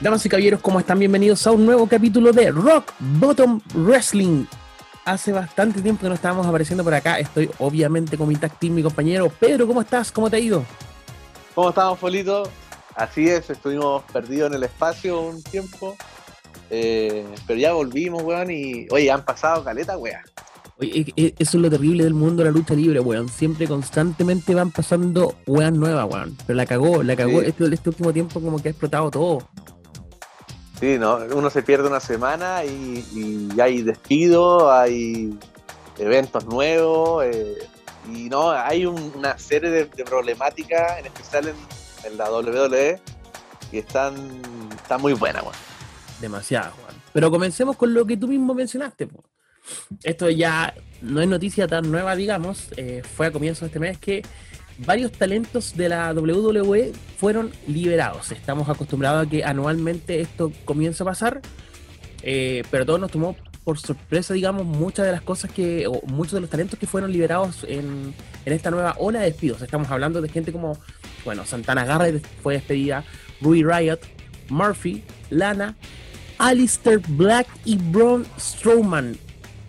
Damas y caballeros, ¿cómo están? Bienvenidos a un nuevo capítulo de Rock Bottom Wrestling. Hace bastante tiempo que no estábamos apareciendo por acá. Estoy obviamente con mi tag team, mi compañero Pedro. ¿Cómo estás? ¿Cómo te ha ido? ¿Cómo estamos, Folito? Así es, estuvimos perdidos en el espacio un tiempo. eh, pero ya volvimos, weón. Y oye, han pasado caleta, weón. Oye, eso es lo terrible del mundo de la lucha libre, weón. Siempre, constantemente van pasando weas nuevas, weón. Pero la cagó, la cagó. Sí. Este, este último tiempo como que ha explotado todo. Sí, ¿no? Uno se pierde una semana y, hay despido, hay eventos nuevos. eh, y no, hay un- una serie de, problemáticas, en especial en, la WWE, que están, están muy buenas, weón. Demasiado, weón. Pero comencemos con lo que tú mismo mencionaste, po. Esto ya no es noticia tan nueva, digamos. eh, fue a comienzos de este mes que varios talentos de la WWE fueron liberados. Estamos acostumbrados a que anualmente esto comienza a pasar, eh, pero todo nos tomó por sorpresa, digamos, muchas de las cosas que, o muchos de los talentos que fueron liberados en, en esta nueva ola de despidos. Estamos hablando de gente como, bueno, Santana Garrett fue despedida, Ruby Riot, Murphy, Lana, Alistair Black y Braun Strowman.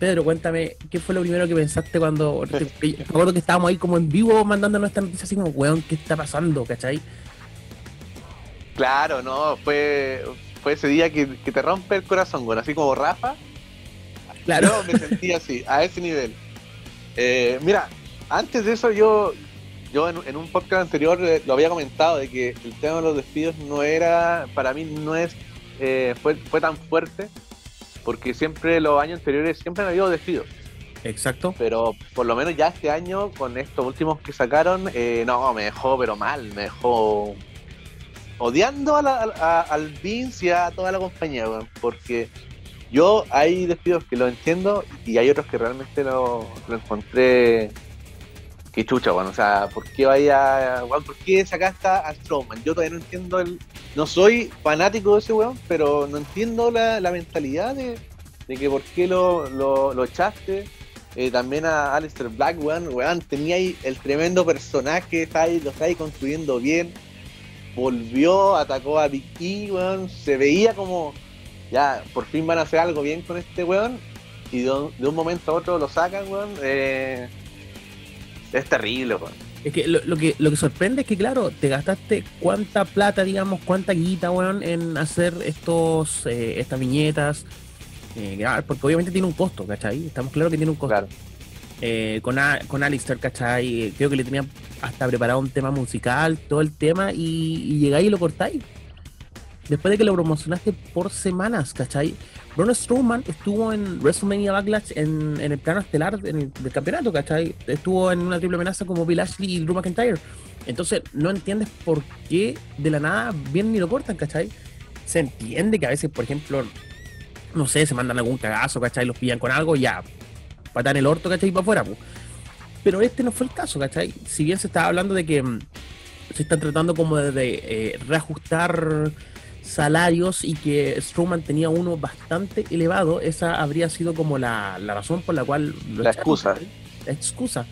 Pedro, cuéntame, ¿qué fue lo primero que pensaste cuando... te- Me acuerdo que estábamos ahí como en vivo mandando nuestra noticia así como, weón, ¿qué está pasando? ¿Cachai? Claro, no, fue, fue ese día que, que te rompe el corazón, weón, así como Rafa. Claro. Yo me sentí así, a ese nivel. Eh, mira, antes de eso yo, yo en, en un podcast anterior eh, lo había comentado de que el tema de los despidos no era, para mí no es, eh, fue, fue tan fuerte, porque siempre los años anteriores siempre han habido despidos, Exacto. pero por lo menos ya este año con estos últimos que sacaron, eh, no, me dejó pero mal, me dejó odiando a la- a- al Vince y a toda la compañía, weón, porque yo hay despidos que lo entiendo y hay otros que realmente lo, lo encontré que chucha, weón, o sea, ¿por qué vaya, weón, por qué sacaste a Strowman? Yo todavía no entiendo el, no soy fanático de ese weón, pero no entiendo la, mentalidad de, de que por qué lo, lo, lo echaste. Eh, también a Alistair Black, weón, weón, tenía ahí el tremendo personaje, está ahí, lo está ahí construyendo bien. Volvió, atacó a Big E, weón, se veía como, ya, por fin van a hacer algo bien con este weón. Y de un, de un momento a otro lo sacan, weón. eh, es terrible, weón. Es que lo, lo que lo que sorprende es que, claro, te gastaste cuánta plata, digamos, cuánta guita, weón, en hacer estos eh, estas viñetas. eh, porque obviamente tiene un costo, ¿cachai? Estamos claros que tiene un costo. Claro. Eh, con, A- con Alistair, ¿cachai? Creo que le tenía hasta preparado un tema musical, todo el tema, y, y llegáis y lo cortáis. Después de que lo promocionaste por semanas, ¿cachai? Braun Strowman estuvo en WrestleMania Backlash en, el plano estelar del campeonato, ¿cachai? Estuvo en una triple amenaza como Bill Ashley y Drew McIntyre. Entonces, no entiendes por qué de la nada vienen y lo cortan, ¿cachai? Se entiende que a veces, por ejemplo, no sé, se mandan algún cagazo, ¿cachai? Los pillan con algo, ya, patar el orto, ¿cachai? Para afuera, pues. Pero este no fue el caso, ¿cachai? Si bien se estaba hablando de que mm, se están tratando como de, de, eh, reajustar salarios y que Strowman tenía uno bastante elevado, esa habría sido como la, la razón por la cual... lo La echaron, excusa. La excusa.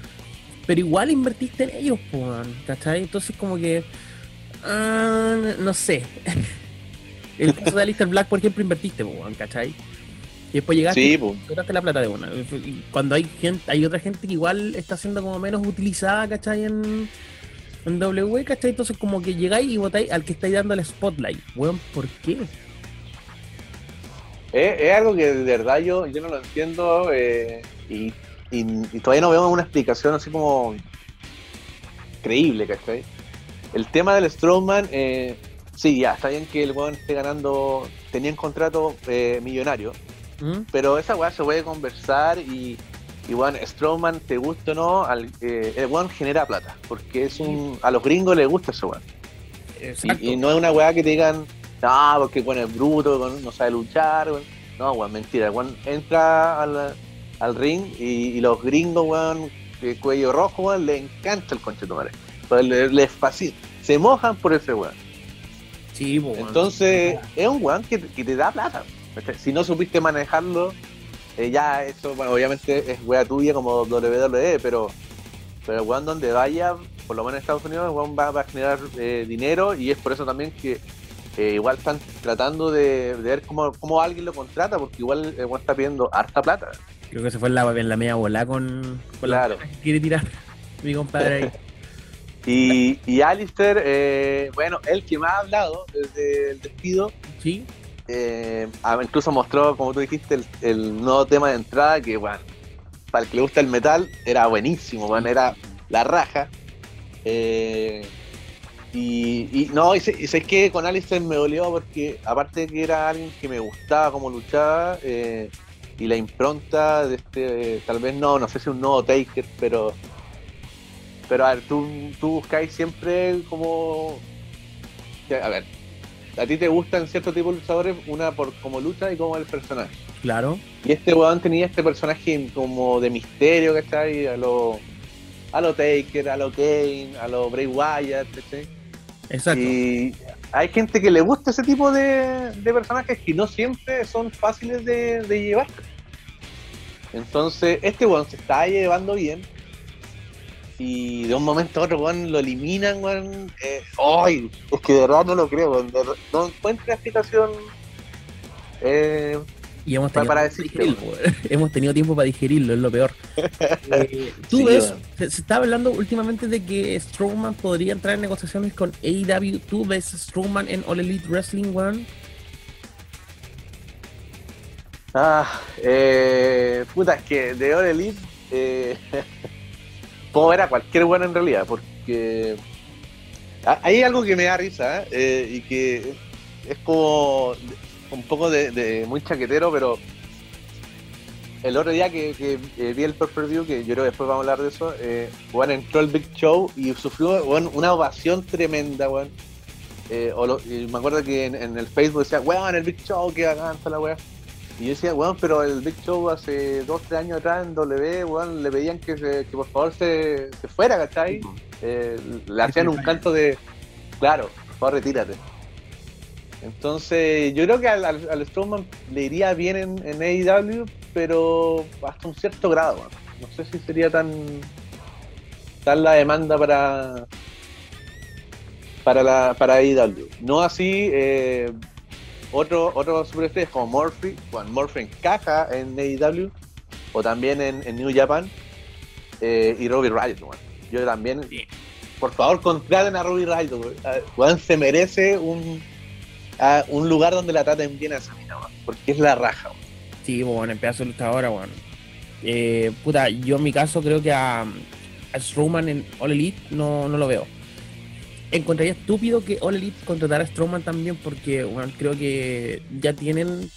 Pero igual invertiste en ellos, ¿cachai? Entonces como que... ah, no sé. el caso de Alistair Black, por ejemplo, invertiste, ¿cachai? Y después llegaste Sí, gastaste la plata de una. Y Cuando hay gente, hay otra gente que igual está siendo como menos utilizada, ¿cachai? En, en W, ¿cachai? Entonces como que llegáis y votáis al que estáis dando el spotlight. Weón, ¿por qué? Es, es algo que de verdad yo, yo no lo entiendo eh, y, y- y todavía no veo una explicación así como creíble, ¿cachai? El tema del Strowman, eh, sí, ya, está bien que el weón esté ganando, tenía un contrato eh, millonario, ¿Mm? pero esa weá se puede conversar y, y weón, Strowman, te gusta o no, al, eh, el weón genera plata, porque es un, a los gringos les gusta ese weón. Y, y no es una weá que te digan, no, porque bueno, es bruto, no sabe luchar, weón. No, weón, mentira. Weón entra al, al ring y, y los gringos, weón, de cuello rojo, weón, le encanta el conchetumare. Les, les fascina. Se mojan por ese weón. Sí, weón. Entonces, es un weón que, que te da plata. Si no supiste manejarlo, eh, ya eso, bueno, obviamente es wea tuya como WWE, pero, pero weón donde vaya, por lo menos en Estados Unidos, weón va, va a generar eh, dinero y es por eso también que eh, igual están tratando de, ver cómo, cómo, alguien lo contrata, porque igual eh, está pidiendo harta plata. Creo que se fue en la, en la media bola con, claro. la que quiere tirar mi compadre y, y Alistair, eh, bueno, el que más ha hablado desde el despido. Sí. Eh, incluso mostró, como tú dijiste, el, nuevo tema de entrada que, bueno, para el que le gusta el metal, era buenísimo, bueno, era la raja. Eh, y, no, y sé, que con Alistair me dolió porque, aparte de que era alguien que me gustaba como luchaba, eh, y la impronta de este, tal vez no, no sé si un nuevo Taker, pero pero a ver, tú, tú buscáis siempre como. A ver, a ti te gustan ciertos tipos de luchadores, una por como lucha y como el personaje. Claro. Y este weón tenía este personaje como de misterio, ¿cachai? A lo, a lo Taker, a lo Kane, a lo Bray Wyatt, ¿cachai? Exacto. Y hay gente que le gusta ese tipo de, personajes que no siempre son fáciles de, de llevar. Entonces, este weón se está llevando bien y de un momento a otro, weón, lo eliminan, weón. Eh, ¡Ay! Es que de verdad no lo creo, weón. No encuentro explicación eh, y hemos tenido, para, hemos tenido tiempo para digerirlo, es lo peor. Eh, Tú ves, se, está hablando últimamente de que Strowman podría entrar en negociaciones con AEW. ¿Tú ves Strowman en All Elite Wrestling, weón? Ah, eh, puta, es que de All Elite. Eh, puedo ver a cualquier bueno en realidad, porque hay algo que me da risa ¿eh? y que es como un poco de, muy chaquetero, pero el otro día que, vi el per View, que yo creo que después vamos a hablar de eso, eh, bueno, entró el Big Show y sufrió una ovación tremenda, bueno. Eh, y me acuerdo que en, el Facebook decía, weón, el Big Show, que bacán, la weá. Y yo decía, weón, pero el Big Show hace dos, tres años atrás en W, weón, le pedían que, que por favor se, se fuera, ¿cachai? Eh, le hacían un canto de, claro, por favor, retírate. Entonces, yo creo que al, al, Strowman le iría bien en, en, AEW, pero hasta un cierto grado, weón. No sé si sería tan, tan la demanda para para la para AEW. No así eh, otro, otro superestrellas como Murphy, bueno, Murphy encaja en AEW o también en, New Japan eh, y Robbie Riot, Yo también, por favor, contraten a Robbie Riot, Juan se merece un, un lugar donde la traten bien a esa mina, porque es la raja, Sí, bueno, en pedazo de ahora, bueno. Eh, puta, yo en mi caso creo que a, a Strowman en All Elite no, no lo veo encontraría estúpido que All Elite contratara a Strowman también porque bueno, creo que ya tienen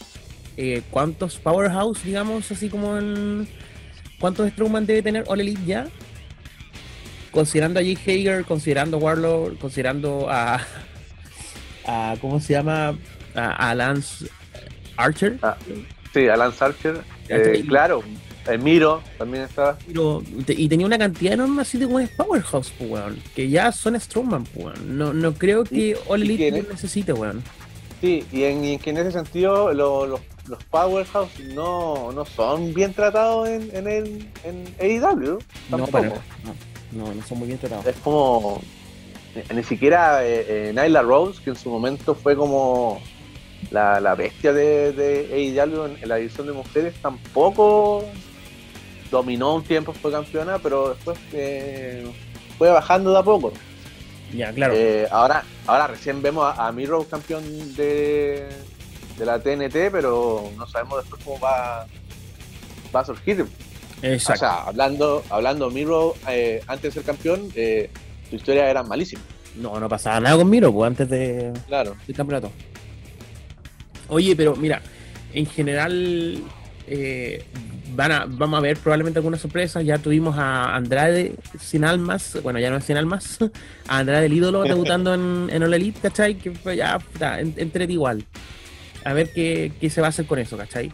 eh, cuántos Powerhouse, digamos, así como en cuántos Strowman debe tener All Elite ya. Considerando a Jake Hager, considerando a Warlord, considerando a, a ¿cómo se llama? A, Lance Archer. Ah, sí, a Lance Archer. Eh, claro, el Miro también estaba. y tenía una cantidad enorme así de buenos Powerhouse, pues, weón. Que ya son Strongman, pues, weón. No, no creo que All Elite lo necesite, weón. Sí, y en, que en ese sentido los, los Powerhouse no, no son bien tratados en, en, el, en AEW. No, para, no, no, no son muy bien tratados. Es como. Ni siquiera eh, eh, Nyla Rose, que en su momento fue como la, la bestia de, de AEW en, en la división de mujeres, tampoco dominó un tiempo, fue campeona, pero después eh, fue bajando de a poco. Ya, claro. Eh, ahora, ahora recién vemos a, a Miro campeón de, de la TNT, pero no sabemos después cómo va, va a surgir. Exacto. O sea, hablando, hablando Miro, eh, antes de ser campeón, su historia era malísima. No, no pasaba nada con Miro, pues antes de, claro. del campeonato. Oye, pero mira, en general eh, van a, vamos a ver probablemente algunas sorpresas. Ya tuvimos a Andrade sin almas, bueno, ya no es sin almas, a Andrade el ídolo debutando en, en All Elite, ¿cachai? Que ya, puta, entre igual. A ver qué, qué, se va a hacer con eso, ¿cachai?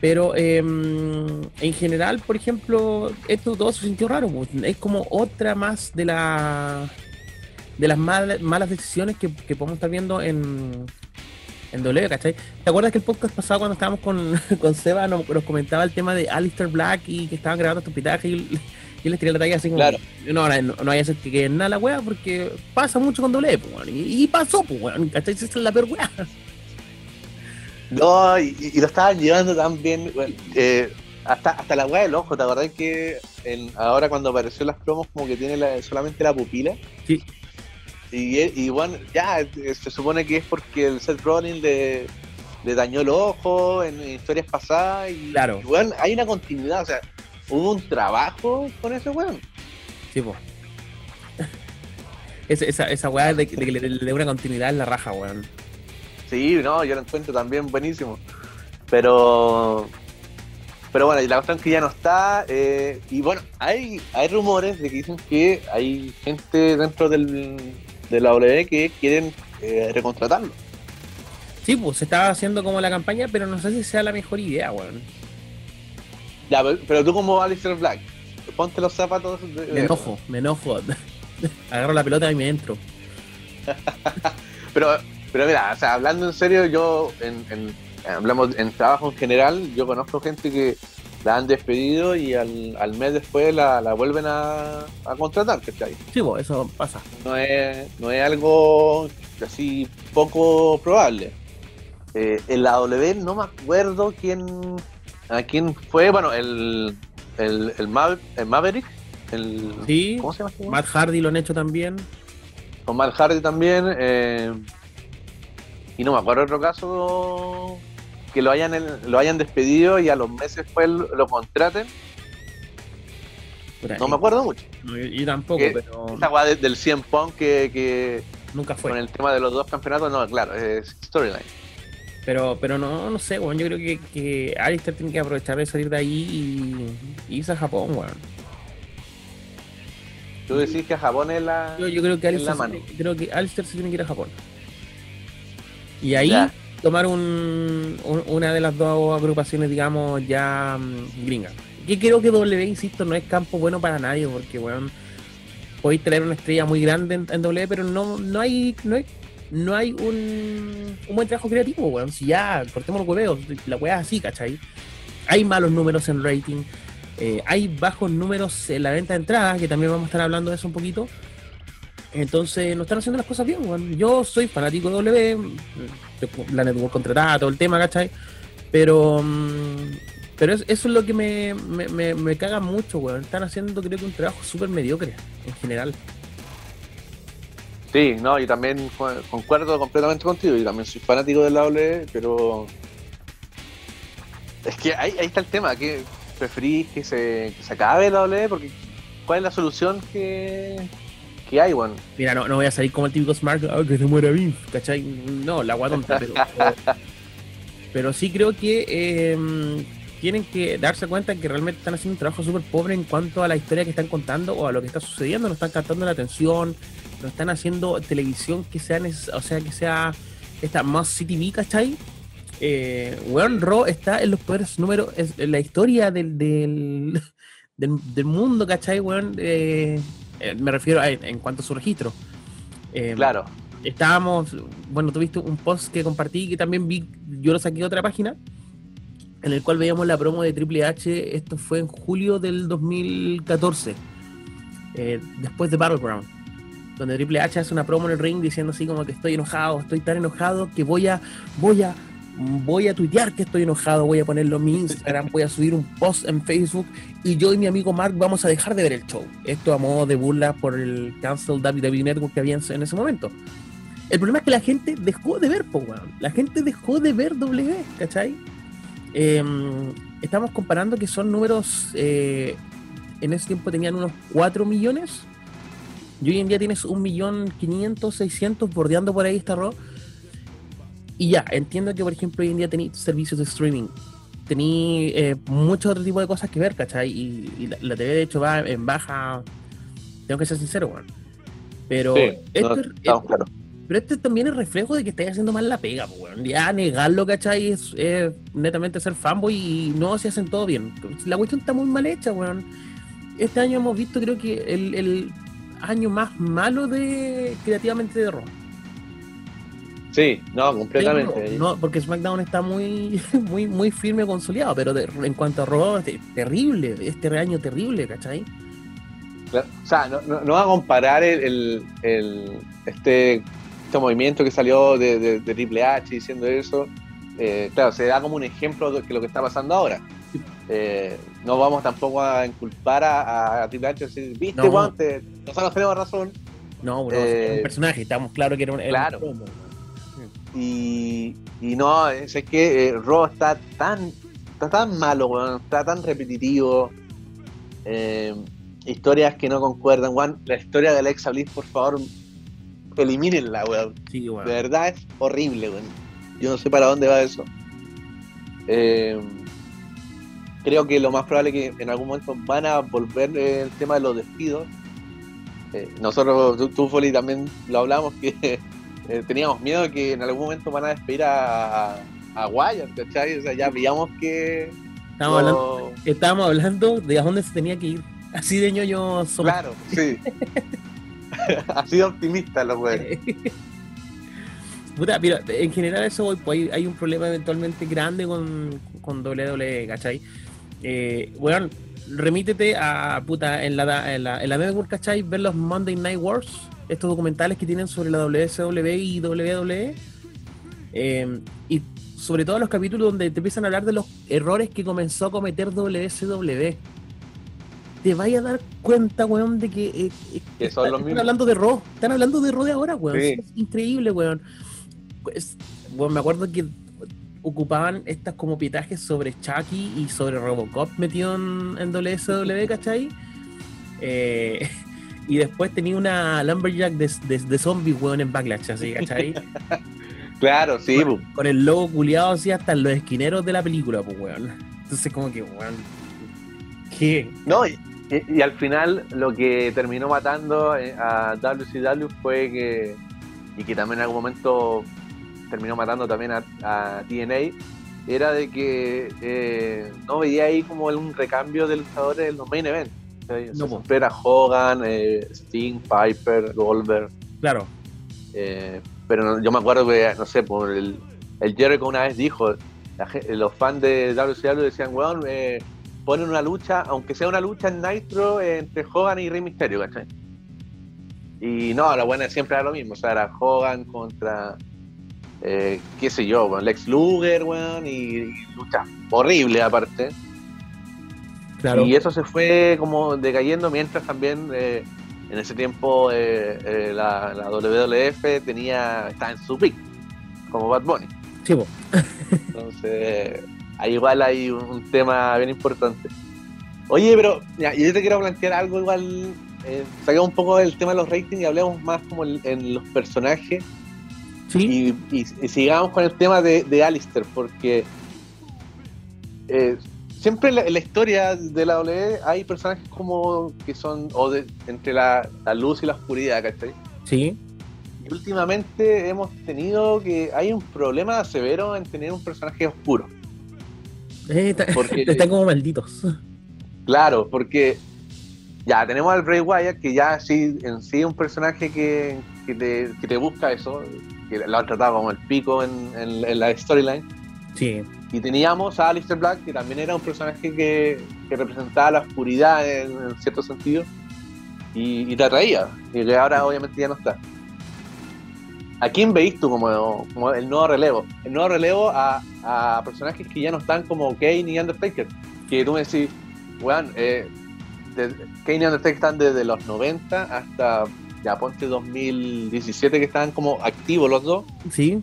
Pero em, en general, por ejemplo, esto todo se sintió raro. Pues. Es como otra más de la de las malas decisiones que, que podemos estar viendo en, en W, ¿cachai? ¿Te acuerdas que el podcast pasado cuando estábamos con, con Seba nos, comentaba el tema de Alistair Black y que estaban grabando este hospitaje y, Yo les tiré la talla así como, Claro. no, no, no ser que quede nada la weá, porque pasa mucho con doble, pues. Y, y pasó, pues, weón, ¿cachai? Esa es la peor weá. No, y, y lo estaban llevando bueno, eh, hasta, hasta la weá del ojo, ¿te acordás que en- ahora cuando apareció las promos como que tiene la- solamente la pupila? Sí. Y, y bueno, ya se supone que es porque el Seth Rollins le, le dañó el ojo en historias pasadas y, Claro. y, weón, hay una continuidad, o sea, hubo un trabajo con ese weón. Sí, pues. Esa, esa, esa weá de, que- de que le, le dé una continuidad en la raja, weón. Sí, no, yo lo encuentro también buenísimo. Pero. Pero bueno, y la cuestión es que ya no está. eh, y bueno, hay, hay rumores de que dicen que hay gente dentro del, de la W que quieren eh, recontratarlo. Sí, pues se estaba haciendo como la campaña, pero no sé si sea la mejor idea, weón. Ya, pero, pero tú como Alistair Black, ponte los zapatos de. Me enojo, me enojo. Agarro la pelota y me entro. Pero, pero mira, o sea, hablando en serio, yo en, en- hablamos en trabajo en general, yo conozco gente que la han despedido y al, al mes después la, la vuelven a, a contratar, ¿cachai? Sí, pues eso pasa. No es, no es algo así poco probable. Eh, en la W no me acuerdo quién a quién fue, bueno, el, el, el, Ma- el Maverick, el, Sí, ¿cómo se llama? este? Matt Hardy lo han hecho también. con Matt Hardy también. eh, y no me acuerdo otro caso que lo hayan lo hayan despedido y a los meses después lo, contraten. No me acuerdo mucho. no, yo, yo tampoco, pero Esta weá de- del 100 Punk que, que nunca fue. con el tema de los dos campeonatos, no, claro, es storyline. Pero, pero no, no sé, weón. Yo creo que, que Alistair tiene que aprovechar de salir de ahí y, y irse a Japón, weón. Tú decís que a Japón es la. Yo, yo creo que la Alistair, mano. se- creo que Alistair se tiene que ir a Japón. Y ahí Ya. Tomar un, un- una de las dos agrupaciones, digamos, ya mm, gringas. Que creo que W, insisto, no es campo bueno para nadie, porque, weón, podéis tener una estrella muy grande en, en W, pero no, no hay, no hay, no hay un, un buen trabajo creativo, weón. Si ya cortemos los hueveos, la weá es así, ¿cachai? Hay malos números en rating, eh, hay bajos números en la venta de entradas, que también vamos a estar hablando de eso un poquito. Entonces, no están haciendo las cosas bien, weón. Yo soy fanático de W, la network contratada, todo el tema, ¿cachai? Pero, mm, pero es- eso es lo que me, me, me- caga mucho, weón. Están haciendo, creo que, un trabajo súper mediocre, en general. Sí, no, y también co- concuerdo completamente contigo. Yo también soy fanático del W, pero. Es que ahí, ahí está el tema, que preferís que se, que se acabe la W, porque ¿cuál es la solución que, que hay, weón? Mira, no, no voy a salir como el típico Smart, "Ah, que se muera Vince, ¿cachai? No, la agua tonta, pero, pero sí creo que eh, tienen que darse cuenta que realmente están haciendo un trabajo súper pobre en cuanto a la historia que están contando o a lo que está sucediendo, no están captando la atención, no están haciendo televisión que sea, o sea, que sea esta más CTV, ¿cachai? Eh, weón, Raw está en los peores números, en la historia del, del, del, del mundo, ¿cachai, weón? Eh, eh, me refiero a, en cuanto a su registro. Eh, Claro, estábamos, bueno, tuviste un post que compartí que también vi, yo lo saqué de otra página, en el cual veíamos la promo de Triple H, esto fue en julio del 2014, eh, después de Battleground, donde Triple H hace una promo en el ring diciendo así como que estoy enojado, estoy tan enojado que voy a, voy a, voy a tuitear que estoy enojado, voy a ponerlo en mi Instagram, voy a subir un post en Facebook y yo y mi amigo Mark vamos a dejar de ver el show. Esto a modo de burla por el cancel WWE Network que había en ese momento. El problema es que la gente dejó de ver, po, weón. La gente dejó de ver W, ¿cachai? Eh, estamos comparando que son números. eh, en ese tiempo tenían unos 4 millones. Y hoy en día tienes un millón 500, 600 bordeando por ahí esta Raw. Y ya, entiendo que por ejemplo hoy en día tenéis servicios de streaming. Tení eh, mucho otro tipo de cosas que ver, ¿cachai? Y, y la, la TV de hecho va en baja. Tengo que ser sincero, weón. Pero sí, esto no, es- pero este también es reflejo de que estáis haciendo mal la pega, pues, weón. Ya negarlo, ¿cachai? Es, es netamente ser fanboy y no se hacen todo bien. La cuestión está muy mal hecha, weón. Este año hemos visto, creo que, el, el año más malo de creativamente de Raw. Sí, no, completamente. Sí, no, no, porque SmackDown está muy, muy, muy firme consolidado, pero de- en cuanto a Raw, es terrible. Este año terrible, ¿cachai? O sea, no, no, va a comparar el, el, este, este movimiento que salió de, de, Triple H diciendo eso. Eh, claro, se da como un ejemplo de lo que está pasando ahora. Eh, no vamos tampoco a inculpar a, Triple H y decir, viste, no. guante, nosotros tenemos razón. No, bro, es un personaje, estamos claros que era un, claro. Y, y no, es, que eh, Raw está tan, está tan malo, está tan repetitivo. Eh, historias que no concuerdan, Juan. La historia de Alexa Bliss, por favor, elimínenla, weón. De verdad es horrible, weón. Yo no sé para dónde va eso. Eh, creo que lo más probable es que en algún momento van a volver el tema de los despidos. Eh, nosotros, tú, Foley, también lo hablamos que eh, teníamos miedo de que en algún momento van a despedir a, a Wyatt, ¿cachai? O sea, ya veíamos que. Estábamos, hablando, estábamos hablando de a dónde se tenía que ir. Así de ñoño somos. Claro, sí. Así de optimista lo puede. Puta, pero en general eso pues hay, un problema eventualmente grande con, con WWE, ¿cachai? Eh, bueno, remítete a puta en la en la, en la ¿cachai? Ver los Monday Night Wars, estos documentales que tienen sobre la WSW y WWE. Eh, y sobre todo los capítulos donde te empiezan a hablar de los errores que comenzó a cometer WSW te vayas a dar cuenta, weón, de que, eh, eh, están hablando de Ro, están hablando de Ro de ahora, weón. Es increíble, weón. Pues, bueno, me acuerdo que ocupaban estas como pitajes sobre Chucky y sobre Robocop metido en, en WSW, ¿cachai? Eh, y después tenía una Lumberjack de, de, zombies, weón, en Backlash, así, ¿cachai? claro, sí, con, con, el logo culiado así hasta los esquineros de la película, pues, weón. Entonces, como que, weón. ¿Qué? No, y, y, al final lo que terminó matando eh, a WCW fue que, y que también en algún momento terminó matando también a, a TNA, era de que eh, no veía ahí como un recambio de luchadores en los main events. No, era Hogan, eh, Sting, Piper, Goldberg. Claro. pero yo me acuerdo que, no sé, por el, el Jericho una vez dijo, los fans de WCW decían, weón, eh, ponen una lucha, aunque sea una lucha en Nitro entre Hogan y Rey Mysterio, ¿cachai? Y no, la buena siempre era lo mismo, o sea, era Hogan contra, eh, qué sé yo, Lex Luger, weón, y, lucha horrible aparte. Claro. Y eso se fue como decayendo mientras también eh, en ese tiempo eh, la, WWF tenía, estaba en su pick, como Bad Bunny. Sí, Entonces ahí igual hay un, tema bien importante. Oye, pero ya, yo te quiero plantear algo igual, eh, saquemos un poco del tema de los ratings y hablemos más como en, los personajes. ¿Sí? Y, sigamos con el tema de, de Alistair, porque eh, siempre en la, historia de la W hay personajes como que son o de, entre la, luz y la oscuridad, ¿cachai? Sí. Y últimamente hemos tenido que hay un problema severo en tener un personaje oscuro. Eh, porque, están como malditos. Claro, porque ya tenemos al Bray Wyatt, que ya sí, en sí es un personaje que, te, busca eso, que lo han tratado como el pico en, la storyline. Sí. Y teníamos a Alistair Black, que también era un personaje que, representaba la oscuridad en, cierto sentido y, y, te atraía, y que ahora obviamente ya no está. ¿A quién veis tú como, como, el nuevo relevo? El nuevo relevo a, a, personajes que ya no están como Kane y Undertaker. Que tú me decís, weón, eh, Kane y Undertaker están desde los 90 hasta, ya ponte 2017 que estaban como activos los dos. Sí.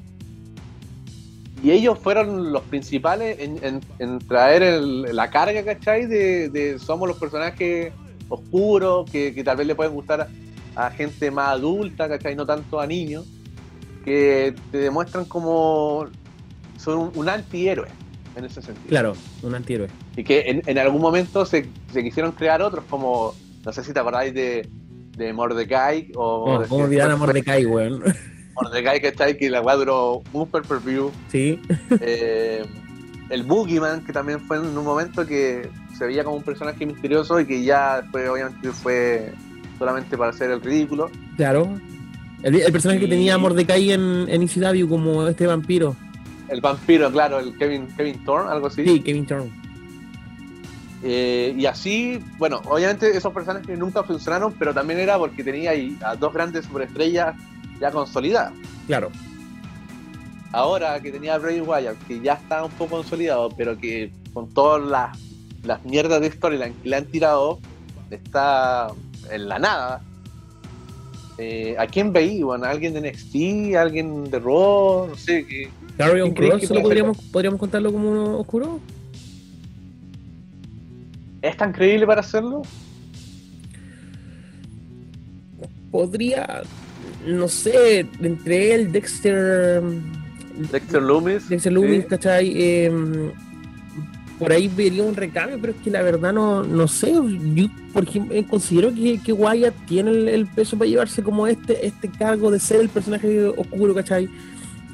Y ellos fueron los principales en, en, traer la carga, ¿cachai? De, de, somos los personajes oscuros, que, que tal vez le pueden gustar a, a gente más adulta, ¿cachai? No tanto a niños que te demuestran como son un, antihéroe en ese sentido. Claro, un antihéroe. Y que en, algún momento se, quisieron crear otros, como, no sé si te acordáis de, de Mordecai o... Oh, ¿Cómo olvidar a Mordecai, weón? Mordecai que está ahí, que la weá duró un per view. Sí. Eh, el Boogeyman, que también fue en un momento que se veía como un personaje misterioso y que ya después obviamente fue solamente para hacer el ridículo. Claro. El, personaje que tenía Mordecai en, en ECW como este vampiro. El vampiro, claro, el Kevin, Kevin Thorne, algo así. Sí, Kevin Thorne. Eh, y así, bueno, obviamente esos personajes nunca funcionaron, pero también era porque tenía ahí a dos grandes superestrellas ya consolidadas. Claro. Ahora que tenía a Bray Wyatt, que ya está un poco consolidado, pero que con todas las, las mierdas de storyline que le han tirado, está en la nada. Eh, ¿A quién veí? Bueno, ¿Alguien de NXT? ¿Alguien de Raw? No sé. ¿qué, Carrion ¿Quién crees Cross, que ¿solo puede podríamos, podríamos contarlo como uno oscuro? ¿Es tan creíble para hacerlo? Podría, no sé, entre él, Dexter. Dexter Loomis. Dexter Loomis, sí. ¿cachai? Eh, por ahí vería un recambio, pero es que la verdad no, no sé. Yo, por ejemplo, eh, considero que, que Wyatt tiene el, el peso para llevarse como este, este cargo de ser el personaje oscuro, ¿cachai?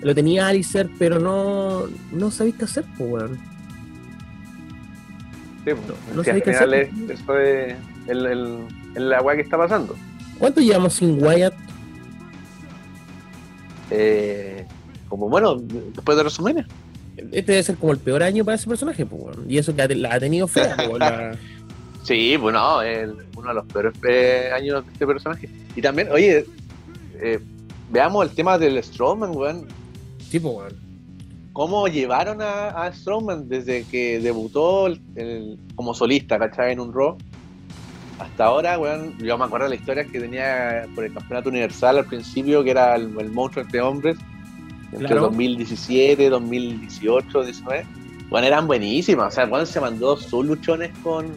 Lo tenía Alicer, pero no, no sabéis qué hacer, pues, weón. Sí, no sí, al sabía qué final es- eso es el, el, el- weá que está pasando. ¿Cuánto llevamos sin Wyatt? Eh, como bueno, después de WrestleMania. Este debe ser como el peor año para ese personaje, pues. Y eso que la ha tenido fea, pues, la- Sí, bueno, es uno de los peores eh, años de este personaje. Y también, oye, eh, veamos el tema del Strowman, weón. Sí, pues, weón. Cómo llevaron a, a Strowman desde que debutó el- el- como solista, ¿cachai? En un Raw. Hasta ahora, weón, yo me acuerdo de la historia que tenía por el campeonato universal al principio, que era el, el monstruo entre hombres, entre Claro. 2017, 2018, 19. Bueno, eran buenísimas. O sea, weón se mandó sus luchones con,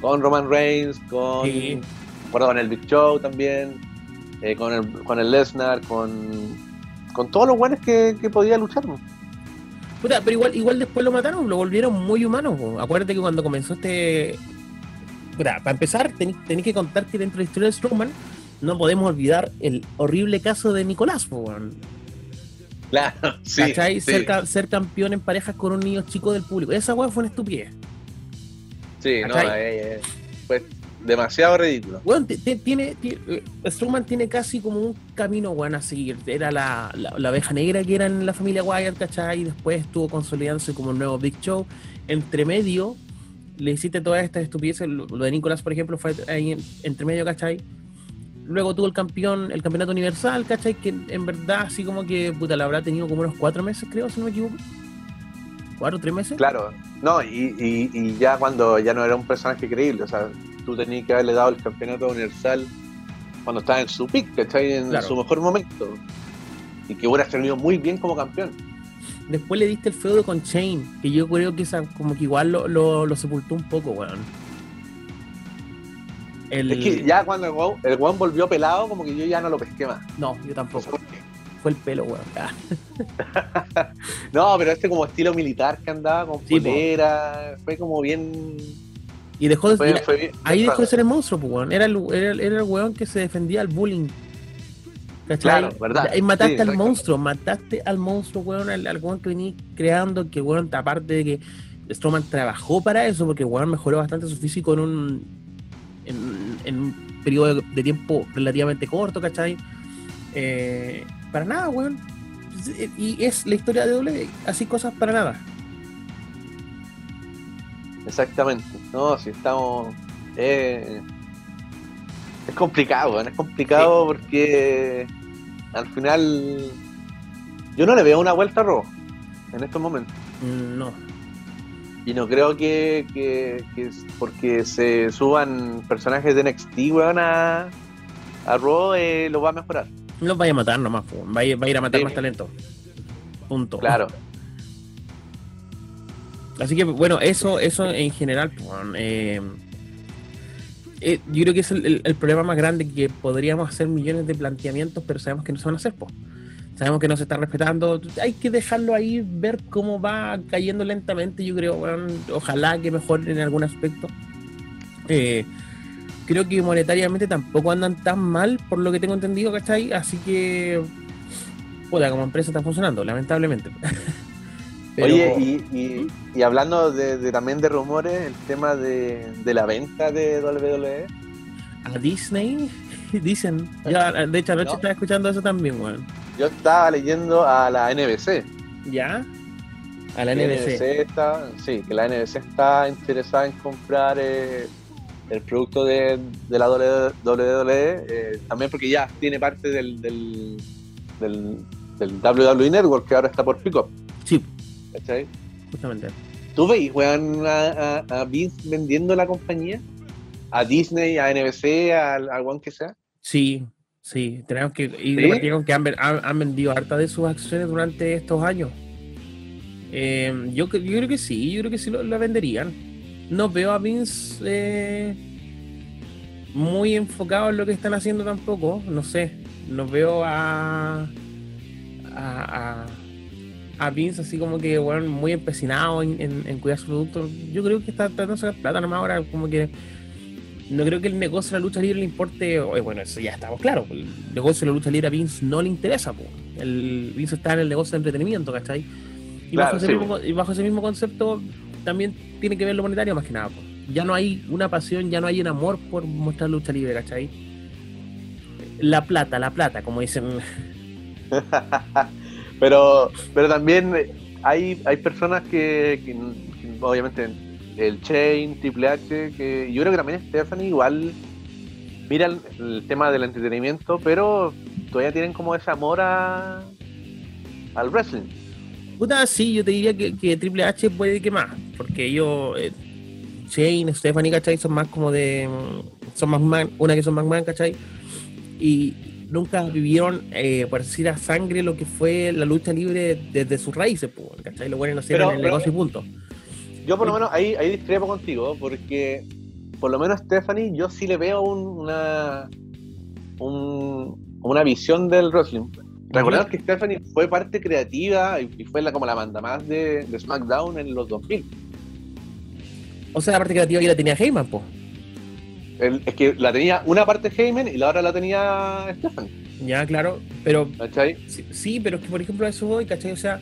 con Roman Reigns, con, Sí. con el Big Show también, eh, con el, con el Lesnar, con, con todos los buenos que, que podía luchar. Puta, pero igual, igual después lo mataron, lo volvieron muy humano. po. Acuérdate que cuando comenzó este. Puta, para empezar, tenéis que contar que dentro de la historia de Strowman no podemos olvidar el horrible caso de Nicolás, po. Claro, sí. ¿Cachai? sí, Ser, ca- ser campeón en parejas con un niño chico del público. Esa weón fue una estupidez. sí, no, eh, eh, fue demasiado ridículo. Weón, te- te- tiene, ti- eh, Strowman tiene casi como un camino, weón, a seguir. Era la, la, la abeja negra que era en la familia Wyatt, ¿cachai? Y después estuvo consolidándose como el nuevo Big Show. Entre medio, le hiciste todas estas estupideces. Lo, lo de Nicolás, por ejemplo, fue ahí en- entre medio, ¿cachai? Luego tuvo el campeón, el campeonato universal, ¿cachai? Que en verdad, así como que, puta, la habrá tenido como unos cuatro meses, creo, si no me equivoco. ¿Cuatro, tres meses? Claro, no, y, y, y ya cuando ya no era un personaje creíble, o sea, tú tenías que haberle dado el campeonato universal cuando estaba en su pick, ¿cachai? En Claro. su mejor momento. Y que hubiera servido muy bien como campeón. Después le diste el feudo con Shane, que yo creo que esa, como que igual lo, lo, lo sepultó un poco, weón. El... Es que ya cuando el weón, el weón volvió pelado, como que yo ya no lo pesqué más. No, yo tampoco. Fue el pelo, weón. Ah, No, pero este como estilo militar que andaba con Sí, po. fue como bien... Y dejó de Fue, Ahí dejó de ser el monstruo, pues, weón. Era el, era, era el weón que se defendía al bullying. ¿Cachai? Claro, verdad. Ahí mataste Sí, al monstruo, mataste al monstruo, weón, al, al weón que venía creando, que weón, aparte de que Strowman trabajó para eso, porque weón mejoró bastante su físico en un en, en un periodo de, de tiempo relativamente corto, ¿cachai? Eh, para nada, weón. Y es la historia de W, así cosas para nada. Exactamente. No, si estamos. eh, es complicado, es complicado porque al final yo no le veo una vuelta a Raw en estos momentos. Mm, No. Y no creo que, que, que porque se suban personajes de NXT, weón, a, a Raw, eh, lo va a mejorar. Los vaya a matar nomás, po. va a, ir- va a ir a matar Sí. más talento. Punto. Claro. Así que bueno, eso, eso en general, pues, eh, eh, yo creo que es el, problema más grande que podríamos hacer millones de planteamientos, pero sabemos que no se van a hacer, pues. Sabemos que no se está respetando. Hay que dejarlo ahí, ver cómo va cayendo lentamente, yo creo, weón. Ojalá que mejore en algún aspecto. Eh, creo que monetariamente tampoco andan tan mal, por lo que tengo entendido, ¿cachai? Así que, puta, como empresa está funcionando, lamentablemente. Pero- Oye, y, y, y hablando de, de también de rumores, el tema de, de la venta de WWE. a Disney dicen ya de hecho anoche No. estaba escuchando eso también weón Yo estaba leyendo a la NBC ya A la NBC. está, sí, que la NBC está interesada en comprar eh, el producto de, de la WWE, eh, también porque ya tiene parte del, del, del, del WWE Network que ahora está por pick up. Sí, ¿cachai? justamente. ¿Tú veis, weón, a, a, a Vince vendiendo la compañía? ¿A Disney, a NBC, al, al one que sea? Sí, sí. Tenemos que ir ¿Sí? que han, han- han vendido harta de sus acciones durante estos años. Eh, yo, cre- yo creo que sí, yo creo que sí lo, la venderían. No veo a Vince eh, muy enfocado en lo que están haciendo tampoco. No sé. No veo a. a, a, Vince así como que bueno, muy empecinado en, en- en cuidar su producto. Yo creo que está tratando de sacar plata nomás ahora, como que no creo que el negocio de la lucha libre le importe. bueno, eso ya estamos claros. El negocio de la lucha libre a Vince no le interesa. po. El Vince está en el negocio de entretenimiento, ¿cachai? Y, Claro, bajo ese sí, mismo, y bajo ese mismo concepto también tiene que ver lo monetario más que nada. po. Ya no hay una pasión, ya no hay un amor por mostrar lucha libre, ¿cachai? La plata, la plata, como dicen. pero, pero también hay, hay personas que, obviamente el Chain, Triple H, que yo creo que también Stephanie igual mira el, tema del entretenimiento, pero todavía tienen como ese amor a, al wrestling. Puta, sí, yo te diría que, que Triple H puede que más, porque ellos, eh, Stephanie, ¿cachai? Son más como de. Son más man, una que son más man, ¿cachai? Y nunca vivieron, eh, por decir a sangre, lo que fue la lucha libre desde sus raíces, pues, ¿cachai? Lo bueno no Pero- el pero- negocio y punto. Yo por lo menos ahí, ahí discrepo contigo, porque por lo menos Stephanie yo sí le veo un- una, un- una visión del wrestling. Recordemos que Stephanie fue parte creativa y y fue la, como la manda más de, de SmackDown en los 2000. O sea, la parte creativa ya la tenía Heyman, pues. El- es que la tenía una parte Heyman y la otra la tenía Stephanie. Ya, claro, pero ¿Cachai? Sí, sí, pero es que por ejemplo eso voy, ¿cachai? O sea,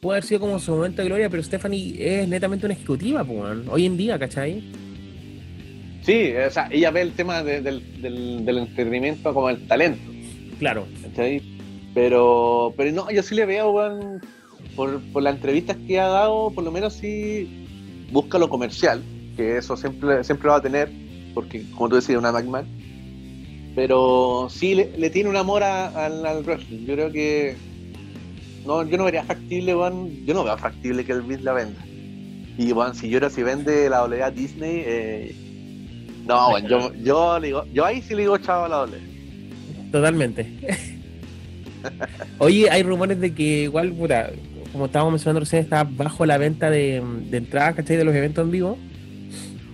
puede haber sido como su momento de gloria, pero Stephanie es netamente una ejecutiva, pues, hoy en día, ¿cachai? Sí, o sea, ella ve el tema de- del, del- del entretenimiento como el talento. Claro. ¿cachai? Pero, pero no, yo sí le veo, weón, por, por las entrevistas que ha dado, por lo menos sí busca lo comercial, que eso siempre, siempre va a tener, porque como tú decías, una McMahon. Pero sí le, tiene un amor a- al, al. Yo creo que no, yo no vería factible, weón, yo no veo factible que el Vince la venda. Y weón, si yo era si vende la WWE a Disney, eh, no, weón, yo, yo, le yo ahí sí le digo chavo a la WWE. Totalmente. Oye, hay rumores de que igual, puta, como estábamos mencionando recién, está bajo la venta de, de entradas, ¿cachai? De los eventos en vivo.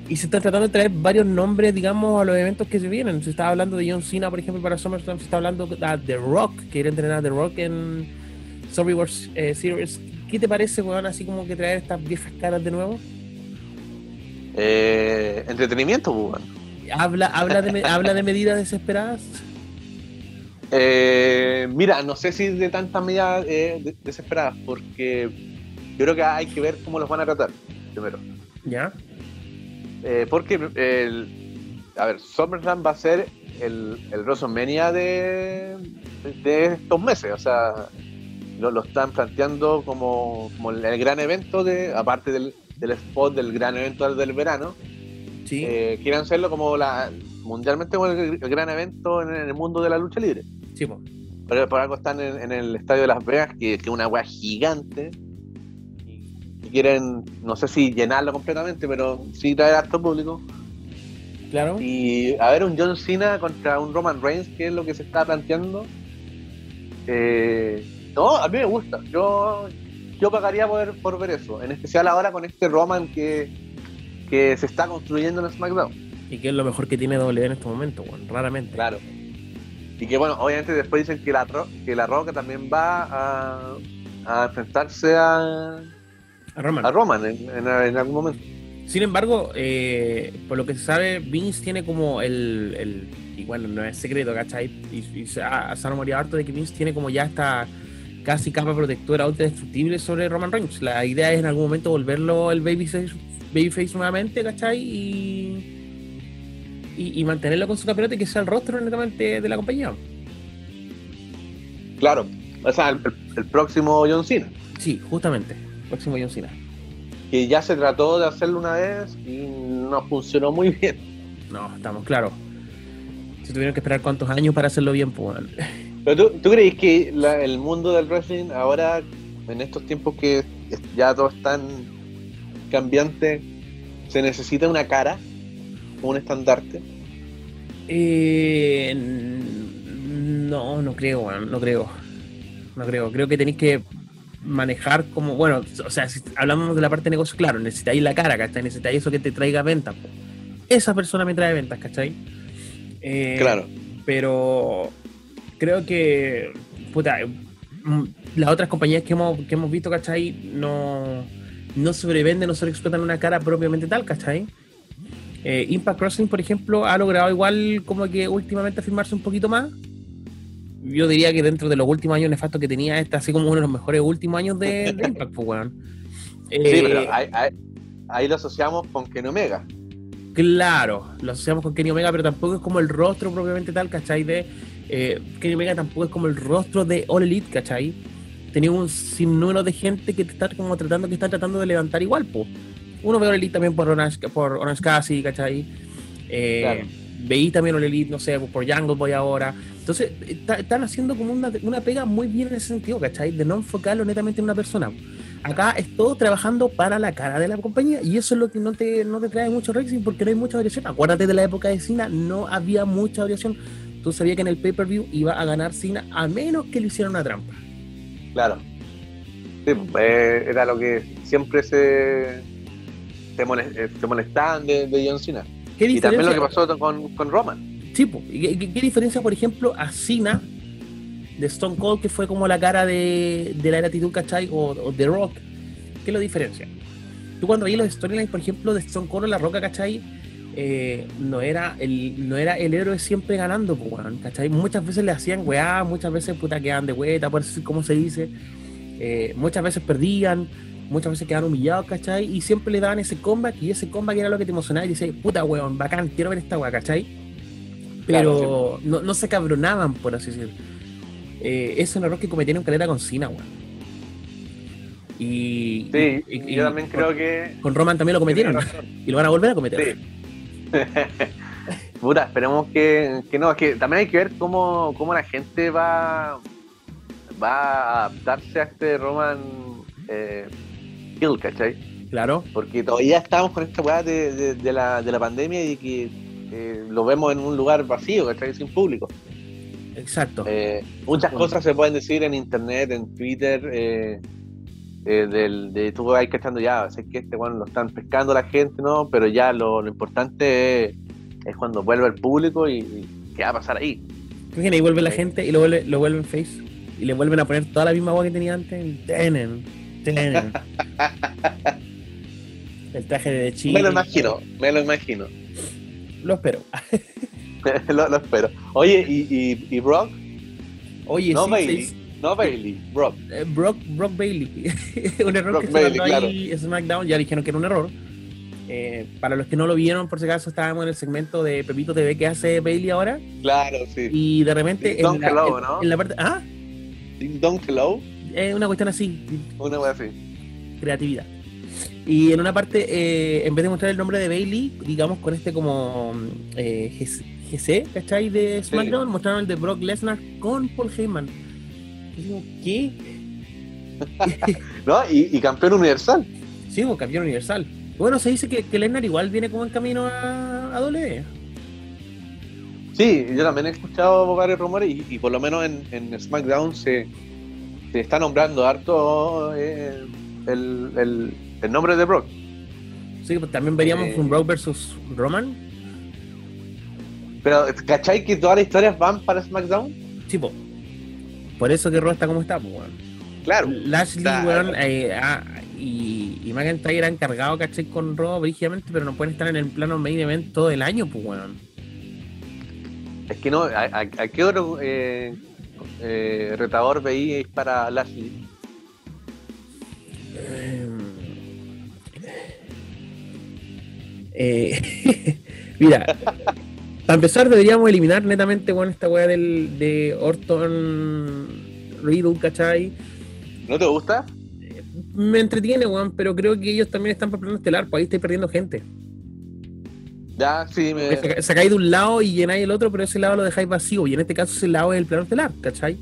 Y se están tratando de traer varios nombres, digamos, a los eventos que se vienen. Se estaba hablando de John Cena, por ejemplo, para SummerSlam. Se está hablando de The Rock, que quiere entrenar a The Rock en Survivor eh, Series. ¿Qué te parece, weón, así como que traer estas viejas caras de nuevo? Eh, entretenimiento, pues, weón. ¿Habla, habla, de, habla de medidas desesperadas? Eh, mira, no sé si de tantas medidas eh, de- desesperadas, porque yo creo que hay que ver cómo los van a tratar primero. ¿Ya? Eh, porque el, a ver, SummerSlam va a ser el, el WrestleMania de, de estos meses, o sea, lo, lo están planteando como, como el, gran evento de, aparte del, del spot del gran evento del verano, Sí. eh, quieren hacerlo como la mundialmente como el, el gran evento en el mundo de la lucha libre. sí, po. Pero por algo están en, en el estadio de Las Vegas, que, que es una weá gigante. Quieren, no sé si llenarlo completamente, pero sí traer harto público. Claro. Y a ver, un John Cena contra un Roman Reigns, que es lo que se está planteando. Eh, no, a mí me gusta. Yo, yo pagaría por, por ver eso. En especial ahora con este Roman que, que se está construyendo en SmackDown. Y que es lo mejor que tiene W en este momento, weón. Raramente. Claro. Y que bueno, obviamente después dicen que la, que la Roca también va a, a enfrentarse a, A Roman. a Roman en, en- en algún momento. Sin embargo, eh, por lo que se sabe, Vince tiene como el, el- y bueno, no es secreto, ¿cachai? Y, y se ha, se ha rumoreado harto de que Vince tiene como ya esta casi capa protectora ultra destructible sobre Roman Reigns. La idea es en algún momento volverlo el babyface, babyface nuevamente, ¿cachai? Y, y, y mantenerlo con su campeonato y que sea el rostro netamente de la compañía. Claro. O sea, el- el próximo John Cena. Sí, justamente. Próximo John Cena. Que ya se trató de hacerlo una vez y no funcionó muy bien. No, estamos claros. Se tuvieron que esperar cuántos años para hacerlo bien, pues. Pero tú, tú crees que la- el mundo del wrestling ahora, en estos tiempos que ya todo es tan cambiante, se necesita una cara, un estandarte. Eh, no, no creo, no creo. No creo. Creo que tenéis que manejar como, bueno, o sea, si hablamos de la parte de negocio, claro, necesitáis la cara, ¿cachai? Necesitáis eso que te traiga ventas. po. Esa persona me trae ventas, ¿cachai? Eh, Claro. Pero creo que, puta, mm, las otras compañías que hemos, que hemos visto, ¿cachai? No, no sobrevenden, no sobreexplotan una cara propiamente tal, ¿cachai? Eh, Impact Wrestling, por ejemplo, ha logrado igual como que últimamente afirmarse un poquito más. Yo diría que dentro de los últimos años nefastos que tenía, este así como uno de los mejores últimos años de, de Impact, pues, weón. Sí, Eh, pero ahí, ahí- ahí lo asociamos con Kenny Omega. Claro, lo asociamos con Kenny Omega, pero tampoco es como el rostro propiamente tal, ¿cachai? De eh, Kenny Omega tampoco es como el rostro de All Elite, ¿cachai? Tenía un sinnúmero de gente que te está como tratando, que están tratando de levantar igual, pues. Uno ve All Elite también por Orange, por Orange Cassidy, ¿cachai? Eh, Claro. Veí también All Elite, no sé, por Jungle Boy ahora. Entonces, está- están haciendo como una, una pega muy bien en ese sentido, ¿cachai? De no enfocarlo netamente en una persona. Acá es todo trabajando para la cara de la compañía y eso es lo que no te, no te trae mucho racing porque no hay mucha variación. Acuérdate de la época de Cena, no había mucha variación. Tú sabías que en el pay-per-view iba a ganar Cena a menos que le hiciera una trampa. Claro. Sí, eh, era lo que siempre se, se, molest- eh, se molestaban de, de John Cena. ¿Qué Y también lo que pasó con, con Roman. Sí, po. ¿Y ¿Qué, qué- qué diferencia, por ejemplo, a Cena de Stone Cold, que fue como la cara de, de la gratitud, ¿cachai? O, o de Rock. ¿Qué lo diferencia? Tú cuando veías los storylines, por ejemplo, de Stone Cold o La Roca, ¿cachai? Eh, no, era el, no era el héroe siempre ganando, ¿cachai? Muchas veces le hacían weá, muchas veces puta quedaban de hueta, por decir cómo se dice. Eh, muchas veces perdían, muchas veces quedaban humillados, ¿cachai? Y siempre le daban ese comeback y ese comeback era lo que te emocionaba y dices, puta weón, bacán, quiero ver esta weá, ¿cachai? Pero no, no se cabronaban, por así decirlo. Eh, es un error que cometieron caleta con Cena, weón. Y, Sí, y- y- yo también creo con, que. con Roman también lo cometieron y lo van a volver a cometer. Sí. Puta, esperemos que, que no, es que también hay que ver cómo, cómo la gente va, va a adaptarse a este Roman eh, Hill, ¿cachai? Claro, Porque todavía estamos con esta weá de, de- de la, de la pandemia y que eh, lo vemos en un lugar vacío, ¿cachai? Sin público. exacto. Eh, muchas Bueno. cosas se pueden decir en internet, en Twitter, eh, eh, del, de tú vas cachando ya, sé que este bueno lo están pescando la gente, ¿no? Pero ya lo, lo importante es, es cuando vuelve el público y, y qué va a pasar ahí. Imagina, y vuelve la gente y lo, vuelve, lo vuelven face y le vuelven a poner toda la misma agua que tenía antes. Tenen, tenen. El traje de Chile. Me lo imagino, me lo imagino. Lo espero. lo, lo espero. Oye, ¿y, y, y Brock? Oye, no sí, Bailey, no Bailey, Brock. eh, Brock, Brock Bailey. un error Brock que Bailey, mandó ahí SmackDown. Ya dijeron que era un error. Eh, para los que no lo vieron, por si acaso, estábamos en el segmento de Pepito TV que hace Bailey ahora. Claro, sí. Y de repente. En, la, en- ¿no? en la parte. Ah, Ding Dong Hello, es una cuestión así. una wea así. creatividad. Y en una parte, eh, en vez de mostrar el nombre de Bailey, digamos con este como eh, GC, ¿cachai? De SmackDown, mostraron el de Brock Lesnar con Paul Heyman. Y digo, ¿qué? ¿No? Y, y campeón universal. Sí, como campeón universal. Bueno, se dice que, que Lesnar igual viene como en camino a, a WWE. Sí, yo también he escuchado varios rumores y, y por lo menos en, en SmackDown se, se está nombrando harto eh, el, el- el nombre de Brock. Sí, pues también veríamos Eh. un Brock versus Roman. Pero, ¿cachai que todas las historias van para SmackDown? Sí, po. Por eso que Raw está como está, pues. Claro. Lashley, Claro. weón, eh, ah, y, y McIntyre han cargado, ¿cachai? Con Raw brígidamente, pero no pueden estar en el plano main event todo el año, pues, weón. Es que no, ¿a, a- a qué otro eh, eh, retador veíais para Lashley? Eh, mira, para empezar deberíamos eliminar netamente, bueno, esta weá del, de Orton Riddle, ¿cachai? ¿No te gusta? me entretiene, weón, pero creo que ellos también están para plano estelar, pues ahí estáis perdiendo gente. Ya, sí, me... Sacáis de un lado y llenáis el otro, pero ese lado lo dejáis vacío. Y en este caso ese lado es el plano estelar, ¿cachai?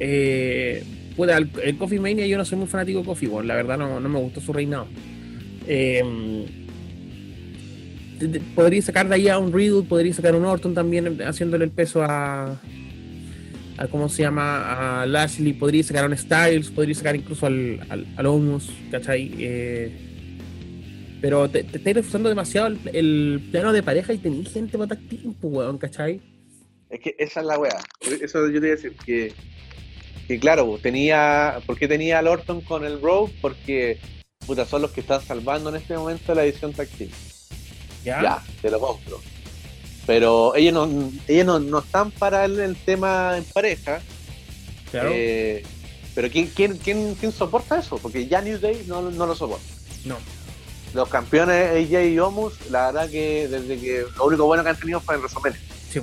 Eh, puta, el, el Coffee Mania yo no soy muy fanático de Coffee, weón. La verdad no, no me gustó su reinado. Eh, sacar de ahí a un Riddle, podría sacar un Orton también haciéndole el peso a, a ¿cómo se llama? A Lashley, podría sacar a un Styles, podría sacar incluso al, al, al Omos, ¿cachai? Eh, pero te, te estáis reforzando demasiado el, el plano de pareja y tenéis gente para pues, weón, ¿cachai? Es que esa es la weá. Eso yo te iba a decir que, que claro, tenía. ¿Por qué tenía al Orton con el Rogue? Porque puta, son los que están salvando en este momento la edición Tag Team. Ya, te lo compro. Pero ellos no, ellos no, no están para el, el tema en pareja. Claro. Eh, pero ¿quién, quién, quién, quién soporta eso? Porque ya New Day no, no lo soporta. no. Los campeones AJ y Omus, la verdad que desde que lo único bueno que han tenido fue en WrestleMania. Sí.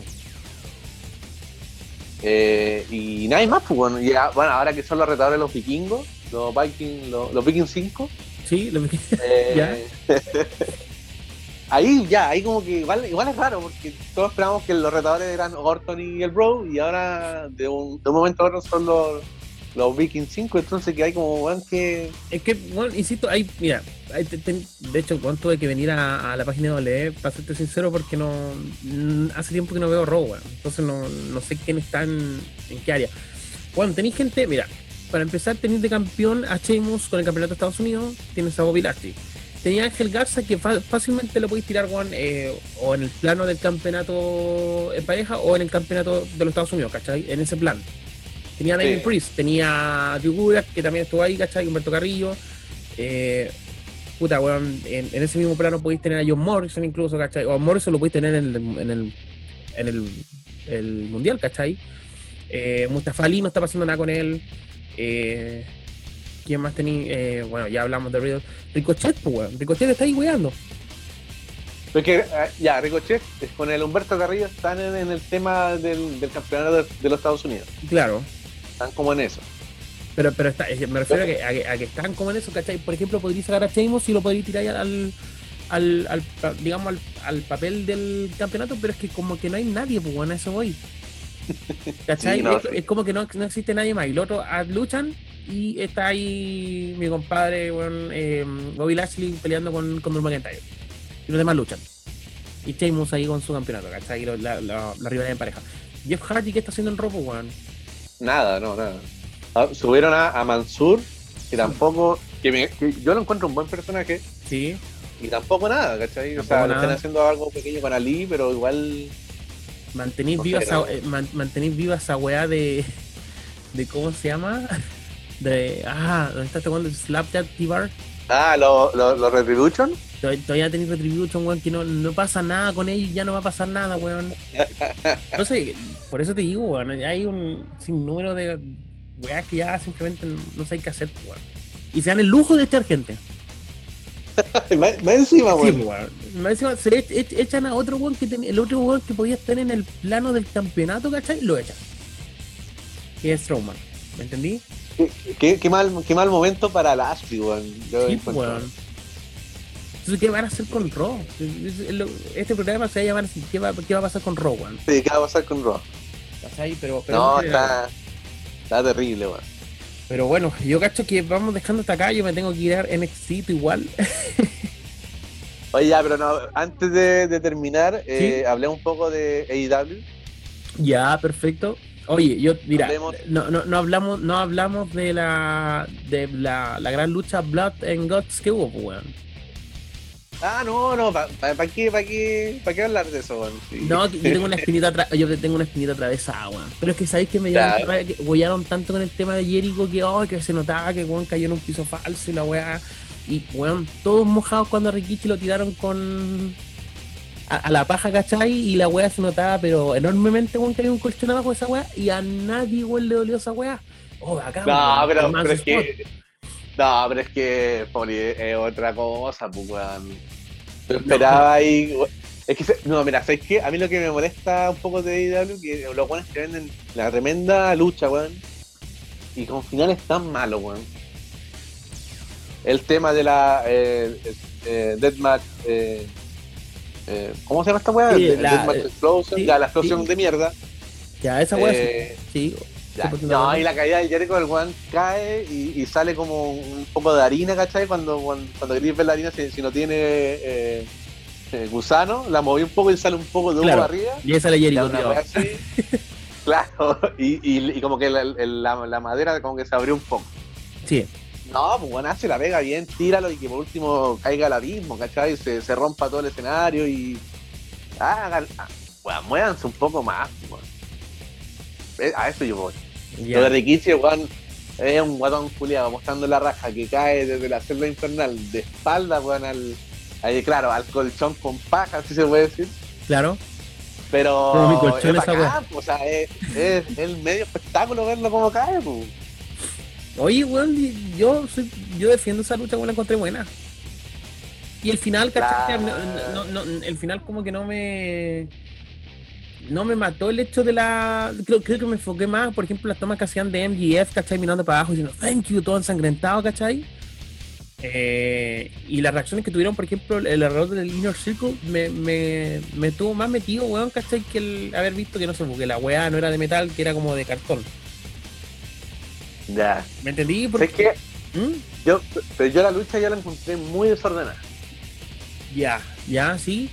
Eh, y nadie más, pues bueno, ya, bueno, ahora que son los retadores los vikingos, los Vikings, los, los Vikings 5, Sí, lo que- eh, ahí ya, ahí como que igual, igual es raro, porque todos esperábamos que los retadores eran Orton y el Bro, y ahora de un, de un momento a otro son los, los Vikings 5, entonces que hay como, weón. Es que, bueno, insisto, hay, mira, hay de hecho, bueno, tuve que venir a, la página de WWE, para serte sincero, porque no mm, hace tiempo que no veo Raw, weón. entonces no, no sé quién está en, qué área. Bueno, tenéis gente, mira, para empezar tenéis de campeón a Sheamus con el campeonato de Estados Unidos, tienes a Bobby Lashley. Tenía Ángel Garza que fácilmente lo podéis tirar, weón, eh, o en el plano del campeonato en pareja o en el campeonato de los Estados Unidos, ¿cachai? En ese plan. Tenía Damien Sí. Priest, tenía Drew que también estuvo ahí, ¿cachai? Humberto Carrillo. Eh, puta, weón, en, en ese mismo plano podéis tener a John Morrison incluso, ¿cachai? O a Morrison lo podéis tener en el, en el, en el, el Mundial, ¿cachai? Eh, Mustafa Ali no está pasando nada con él. Eh, ¿Quién más tenía? Eh, bueno, ya hablamos de Riddle. Ricochet, pues, weón. Ricochet está ahí weando. Porque eh, ya, Ricochet con el Humberto Carrillo están en, en el tema del, del campeonato de, de los Estados Unidos, Claro. Están como en eso. Pero, pero está, me refiero a que, a, que, a que están como en eso, ¿cachai? Por ejemplo, podría sacar a Sheamus y lo podría tirar al, al, al digamos, al, al papel del campeonato, pero es que como que no hay nadie, pues bueno, eso voy. ¿Cachai? Sí, no, es, como que no, no existe nadie más. Y los otros ah, luchan y está ahí mi compadre, bueno, eh, Bobby Lashley peleando con, con Drew McIntyre. Y los demás luchan. Y Sheamus ahí con su campeonato, ¿cachai? Y lo- la, la, la rivalidad en pareja. Jeff Hardy, ¿qué está haciendo en Robo, weón? Nada, no, nada. Ah, subieron a, a Mansur, que tampoco, que, me- que yo lo encuentro un buen personaje, Sí. y tampoco nada, ¿cachai? o Tampoco sea, le nada. están haciendo algo pequeño con Ali, pero igual Mantenéis No viva, sé, esa, no. eh, man- viva esa weá de, de. ¿Cómo se llama? De. Ah, ¿dónde está este del Slapchat T-Bar? Ah, los lo, lo Retribution. Todavía tenéis Retribution, weón, que no, no pasa nada con ellos, ya no va a pasar nada, weón. No sé, por eso te digo, weón, hay un sinnúmero de weas que ya simplemente no sé qué hacer, weón. Y se dan el lujo de echar gente. más, más encima, Sí, weón. Más encima, se le ech- echan a otro weón que ten- el otro weón que podía estar en el plano del campeonato, ¿cachai? Lo echan. Que es Strowman. ¿Me entendí? Qué, qué- qué mal, qué mal momento para Lashley, weón. Yo Sí, weón. Entonces, ¿qué van a hacer con Raw? Este programa se va a llamar así, ¿qué va, qué va a pasar con Raw, weón? Sí, ¿qué va a pasar con Raw? ¿Cachai? Pero, pero, No, está, está terrible, weón. pero bueno, yo cacho que vamos dejando hasta acá, yo me tengo que ir a NXT igual. Oye, ya, pero no, antes de, de terminar, eh, hablé un poco de AEW. ya, perfecto. Oye, yo, mira, Hablemos. no, no, no hablamos, no hablamos de la de la, la gran lucha Blood and Guts que hubo, pues, weón. Ah, no, no, ¿para qué, pa qué, pa qué hablar de eso, weón? Sí. No, yo tengo una espinita yo tengo una espinita atravesada, weón. Pero es que sabéis que me que huellaron tanto con el tema de Jericho que, oh, que se notaba que weón cayó en un piso falso y la weá. Y weón, todos mojados cuando a Rikichi lo tiraron con a, a la paja, ¿cachai? Y la weá se notaba, pero enormemente, weón, que había un colchón abajo de esa weá y a nadie, weón, le dolió esa weá. Oh, acá, No, pero, pero es que. No, pero es que, Poli, es otra cosa, pues, weón. Yo esperaba ahí. Es que, no, mira, ¿sabes qué? A mí lo que me molesta un poco de AEW que los buenos que venden la tremenda lucha, weón. Y con finales tan malos, weón. el tema de la eh, eh, Deathmatch. Eh, eh, ¿Cómo se llama esta weá? Sí, El la- Deathmatch eh, Explosion, sí, ya, la explosión sí. de mierda. Ya, esa weá Eh, sí. Ya, 100% No, y la caída del Jericho, el weón cae y, y sale como un poco de harina, ¿cachai? Cuando, cuando, cuando ver la harina, si, si no tiene eh, eh, gusano, la moví un poco y sale un poco de humo Claro. arriba. Y esa la Ya, Jericho, tío. claro, y, y, y como que la, el- la- la madera como que se abrió un poco. Sí, No, pues bueno, hace la pega bien, tíralo y que por último caiga al abismo, ¿cachai? Se, se rompa todo el escenario y. Hagan. ah, muévanse un poco más, weón. Eh, A eso yo voy. Lo de Rikichi, weón, es un guatón culiado mostrando la raja que cae desde la celda infernal de espalda, weón, al. Ahí, claro, al colchón con paja, si se puede decir. Claro. Pero. Como mi colchón es bacán, o sea, es, es, es el medio espectáculo verlo como cae, pues. Oye, weón, yo, soy, yo defiendo esa lucha, weón, la encontré buena. Y el final, ¿cachai? No, no, el final como que no me... No me mató el hecho de la... Creo, creo que me enfoqué más, por ejemplo, las tomas que hacían de MGF, ¿cachai? Mirando para abajo diciendo, thank you, todo ensangrentado, ¿cachai? Eh, y las reacciones que tuvieron, por ejemplo, el error del Inner Circle me, me, me tuvo más metido, weón, ¿cachai? Que el haber visto que no sé, porque la weá no era de metal, que era como de cartón. Ya. ¿Me entendí? Es Porque... que ¿Mm? yo, pero yo la lucha ya la encontré muy desordenada. Ya, ya, sí.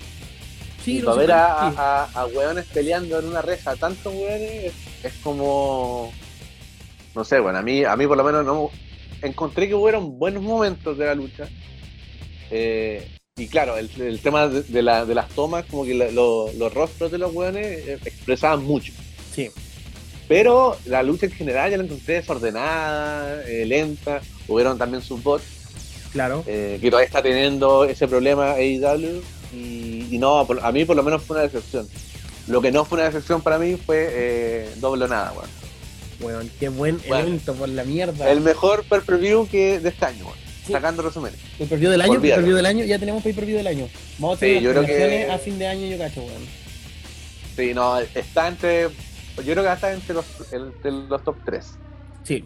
Sí, para ver a, a, a hueones peleando en una reja, tantos hueones, es, como. No sé, bueno, a mí, a mí por lo menos no. Encontré que hubieron buenos momentos de la lucha. Eh, y claro, el, el tema de, de la- de las tomas, como que la- lo- los rostros de los hueones eh, expresaban mucho. Sí, Pero la lucha en general ya la encontré desordenada, eh, lenta. Hubieron también sus bots, claro. eh, que todavía está teniendo ese problema AEW. Y, y no, por- a mí por lo menos fue una decepción. Lo que no fue una decepción para mí fue eh, doble o nada, weón. Weón, qué buen Bueno. evento por la mierda. El mejor per preview que de este año, weón. Sí. Sacando resúmenes. pay per view del año, Olvídalo. pay per view del año, ya tenemos pay per view del año. Vamos a hacer Sí, yo creo que- a fin de año, yo cacho, weón. Sí, no, está entre. Yo creo que va a estar entre los, entre los top 3. Sí.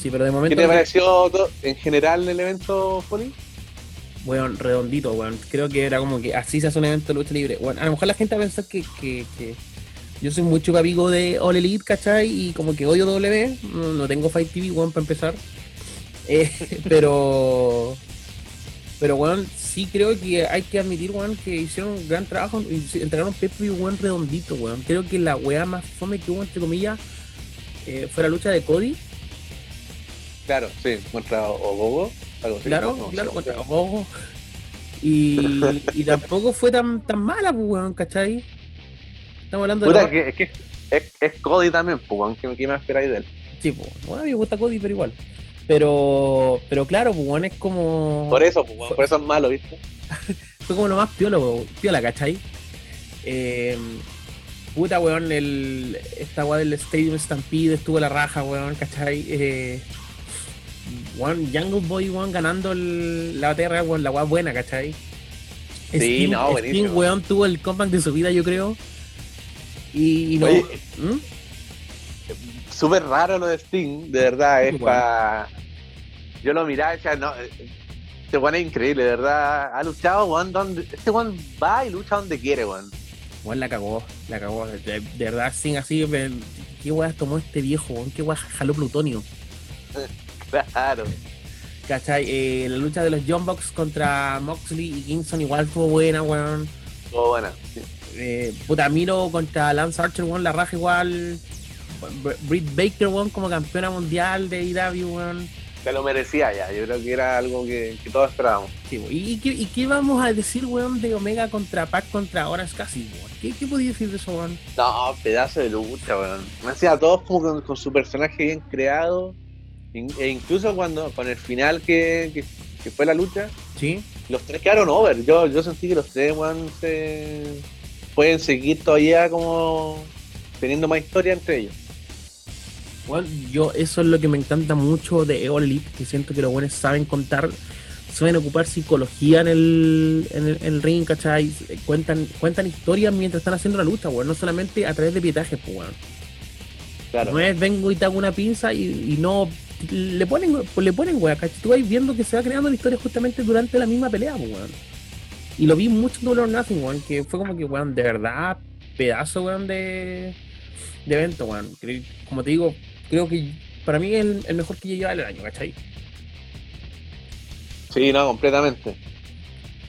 Sí, pero de ¿Qué momento, te pareció en general el evento, Poli? Weón, redondito, weón. Creo que era como que así se hace un evento de lucha libre. Bueno, a lo mejor la gente va a pensar que, que, que yo soy mucho amigo de All Elite, ¿cachai? Y como que odio W, no, tengo Fight TV, weón, para empezar. Eh, pero, pero, weón, sí creo que hay que admitir, weón, que hicieron un gran trabajo y entregaron un pay weón, redondito, weón. Creo que la weá más fome que hubo, entre comillas, eh, fue la lucha de Cody. Claro, sí, contra Ogogo. Algo así, Claro, no, claro, sí, contra. Ojo. Y, y tampoco fue tan, tan mala, pues, ¿cachai? Estamos hablando de. Puta, que, es que es, es Cody también, pues, ¿qué me esperáis de él? Sí, pues, bueno, a mí me gusta Cody, pero igual. Pero, pero claro, pues, es como. Por eso, pues, por eso es malo, ¿viste? Fue como lo más piola, weón, piola, ¿cachai? Eh, puta, weón, el, esta weá del Stadium Stampede estuvo la raja, weón, ¿cachai? Eh, weón, Jungle Boy, weón, ganando el- la real, weón, la weá buena, ¿cachai? Sí, Sting- no, Sting, buenísimo. weón, tuvo el comeback de su vida, yo creo. Y, y no. ¿Mm? súper raro lo de Sting, de verdad, es Igual. para... Yo lo miraba y decía, no, eh, este weón es increíble, de verdad, ha luchado, weón, donde... Este weón va y lucha donde quiere, weón. Weón, la cagó, la cagó. De, de verdad, Sting así, me- ¿qué weá tomó este viejo, weón? ¿Qué weá jaló plutonio? Claro. ¿Cachai? Eh, la lucha de los John Box contra Moxley y Kingston igual fue buena, weón. Todo buena. Eh, puta, Miro contra Lance Archer, weón, la raja igual. Br- Britt Baker, weón, como campeona mundial de IW, weón. Se lo merecía ya, yo creo que era algo que, que todos esperábamos. Sí. ¿Y, y qué, y qué vamos a decir, weón, de Omega contra Pac contra Orange Cassidy, weón? ¿Qué, qué podía decir de eso, weón? No, pedazo de lucha, weón. Me hacía todos como con, con su personaje bien creado. E incluso cuando con el final que, que, que fue la lucha, Sí. los tres quedaron over. Yo, yo sentí que los tres, weón, se pueden seguir todavía como teniendo más historia entre ellos. Bueno, yo eso es lo que me encanta mucho de Elite, que siento que los buenos saben contar, saben ocupar psicología en el, en el, en el ring, ¿cachai? Cuentan, cuentan historias mientras están haciendo la lucha, weón, no solamente a través de pietajes, pues. Claro. No es vengo y te hago una pinza y, y no le ponen, le ponen weá. Tú vas viendo que se va creando la historia justamente durante la misma pelea, pues, weón. Y lo vi mucho en Double or Nothing, weón, que fue como que, weón, de verdad, pedazo, weón, de, evento, weón. Como te digo, creo que para mí es el, el mejor que lleva el año, ¿cachai? Sí, no, completamente.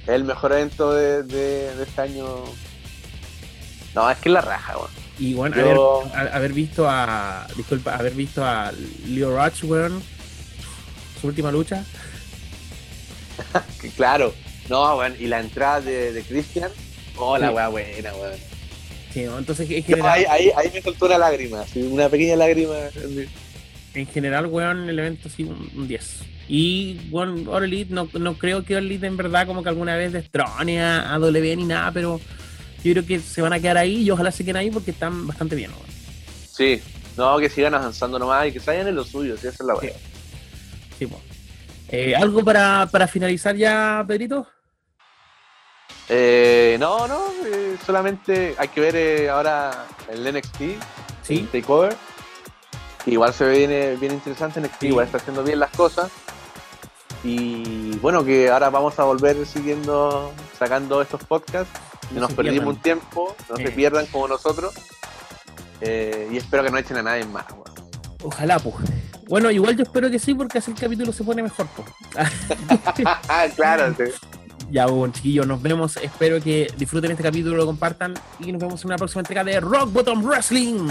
Es el mejor evento de, de, de este año. No, es que es la raja, weón. Y bueno, Yo- haber, visto a. Disculpa, haber visto a Leo Rush, weón. Su última lucha. Claro. No, weón. Y la entrada de, de Christian. Oh, la Sí. weá buena, weón. Sí, ¿no? Entonces, en No, general, ahí, ahí, ahí me soltó una lágrima, sí, una pequeña lágrima. en general, weón, el evento sí, un, un 10. Y, bueno, All Elite, no, no creo que Elite en verdad como que alguna vez destrone a, a W ni nada, pero yo creo que se van a quedar ahí y ojalá se queden ahí porque están bastante bien, weón. Sí, no, que sigan avanzando nomás y que vayan en lo suyo, sí, esa es la. Sí, po. Eh, ¿Algo para, para finalizar ya, Pedrito? Eh, no, no, eh, solamente hay que ver eh, ahora el NXT, Sí. el Takeover. que igual se ve bien, bien interesante, NXT Sí. igual está haciendo bien las cosas. Y bueno, que ahora vamos a volver siguiendo, sacando estos podcasts. No Nos perdimos pierdan. un tiempo, no se pierdan como nosotros. Eh, y espero que no echen a nadie más. weón. Ojalá, pues. Bueno, igual yo espero que sí, porque así el capítulo se pone mejor, pues. Claro, sí. Ya, bueno, chiquillos, nos vemos. Espero que disfruten este capítulo, lo compartan y nos vemos en una próxima entrega de Rock Bottom Wrestling.